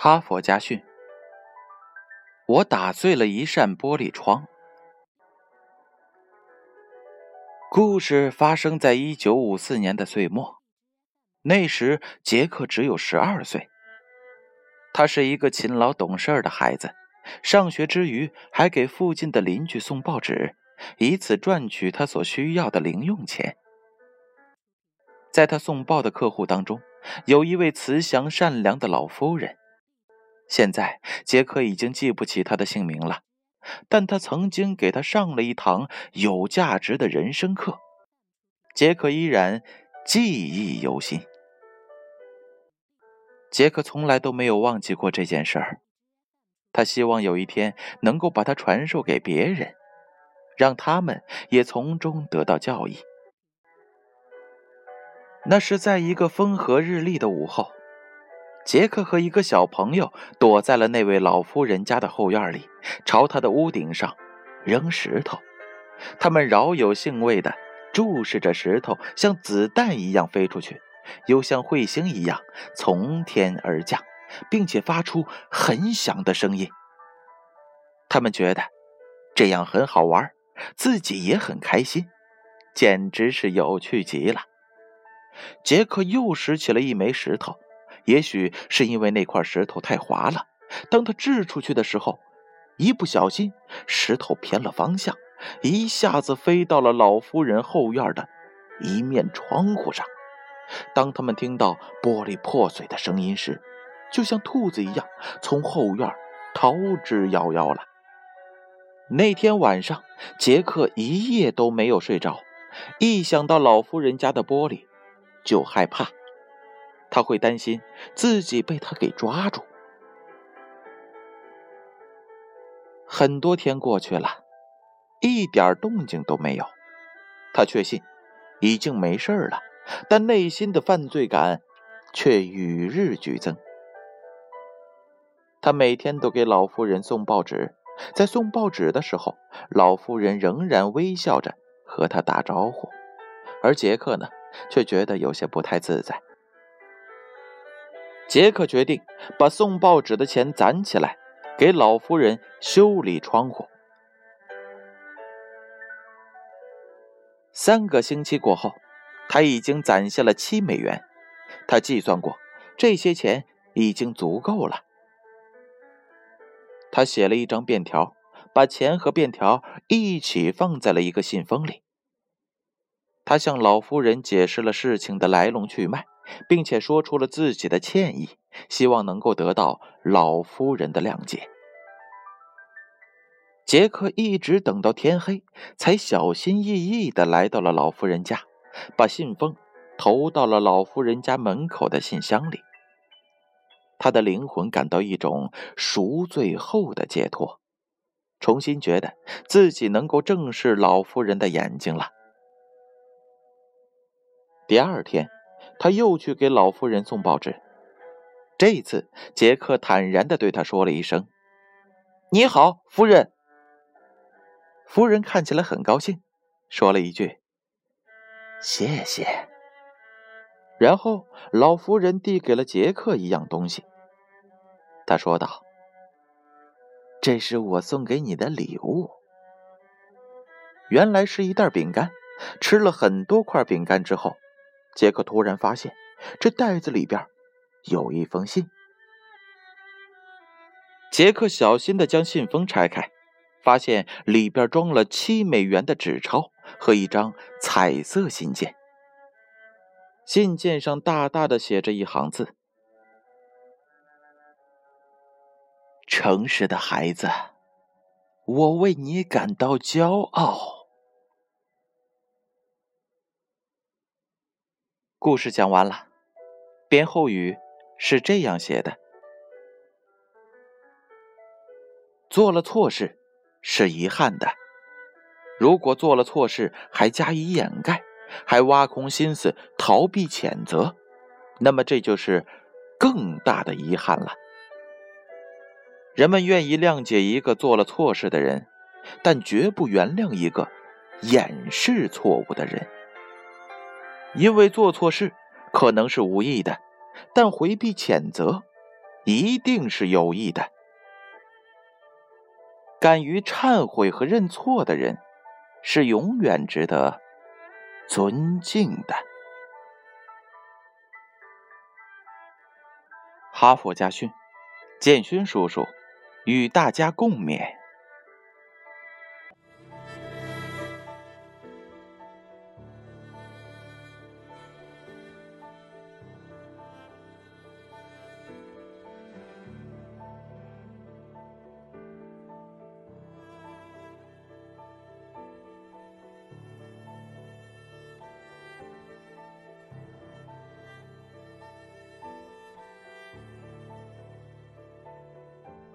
哈佛家训：我打碎了一扇玻璃窗。故事发生在一九五四年的岁末，那时杰克只有十二岁。他是一个勤劳懂事的孩子，上学之余还给附近的邻居送报纸，以此赚取他所需要的零用钱。在他送报的客户当中，有一位慈祥善良的老夫人。现在杰克已经记不起他的姓名了，但他曾经给他上了一堂有价值的人生课，杰克依然记忆犹新。杰克从来都没有忘记过这件事儿，他希望有一天能够把它传授给别人，让他们也从中得到教益。那是在一个风和日丽的午后。杰克和一个小朋友躲在了那位老夫人家的后院里，朝他的屋顶上扔石头。他们饶有兴味地注视着石头，像子弹一样飞出去，又像彗星一样从天而降，并且发出很响的声音。他们觉得这样很好玩，自己也很开心，简直是有趣极了。杰克又拾起了一枚石头。也许是因为那块石头太滑了，当他掷出去的时候，一不小心石头偏了方向，一下子飞到了老夫人后院的一面窗户上。当他们听到玻璃破碎的声音时，就像兔子一样从后院逃之夭夭了。那天晚上，杰克一夜都没有睡着，一想到老夫人家的玻璃，就害怕。他会担心自己被他给抓住。很多天过去了，一点动静都没有。他确信已经没事了，但内心的犯罪感却与日俱增。他每天都给老夫人送报纸，在送报纸的时候，老夫人仍然微笑着和他打招呼，而杰克呢，却觉得有些不太自在。杰克决定把送报纸的钱攒起来，给老夫人修理窗户。三个星期过后，他已经攒下了七美元。他计算过，这些钱已经足够了。他写了一张便条，把钱和便条一起放在了一个信封里。他向老夫人解释了事情的来龙去脉。并且说出了自己的歉意，希望能够得到老夫人的谅解。杰克一直等到天黑，才小心翼翼地来到了老夫人家，把信封投到了老夫人家门口的信箱里。他的灵魂感到一种赎罪后的解脱，重新觉得自己能够正视老夫人的眼睛了。第二天。他又去给老夫人送报纸。这一次，杰克坦然地对他说了一声：“你好，夫人。”夫人看起来很高兴，说了一句：“谢谢。”然后，老夫人递给了杰克一样东西。他说道：“这是我送给你的礼物。”原来是一袋饼干。吃了很多块饼干之后。杰克突然发现，这袋子里边有一封信。杰克小心的将信封拆开，发现里边装了七美元的纸钞和一张彩色信件。信件上大大的写着一行字：“诚实的孩子，我为你感到骄傲。”故事讲完了，编后语是这样写的：做了错事是遗憾的，如果做了错事还加以掩盖，还挖空心思逃避谴责，那么这就是更大的遗憾了。人们愿意谅解一个做了错事的人，但绝不原谅一个掩饰错误的人。因为做错事可能是无意的，但回避谴责一定是有意的。敢于忏悔和认错的人，是永远值得尊敬的。哈佛家训，建勋叔叔与大家共勉。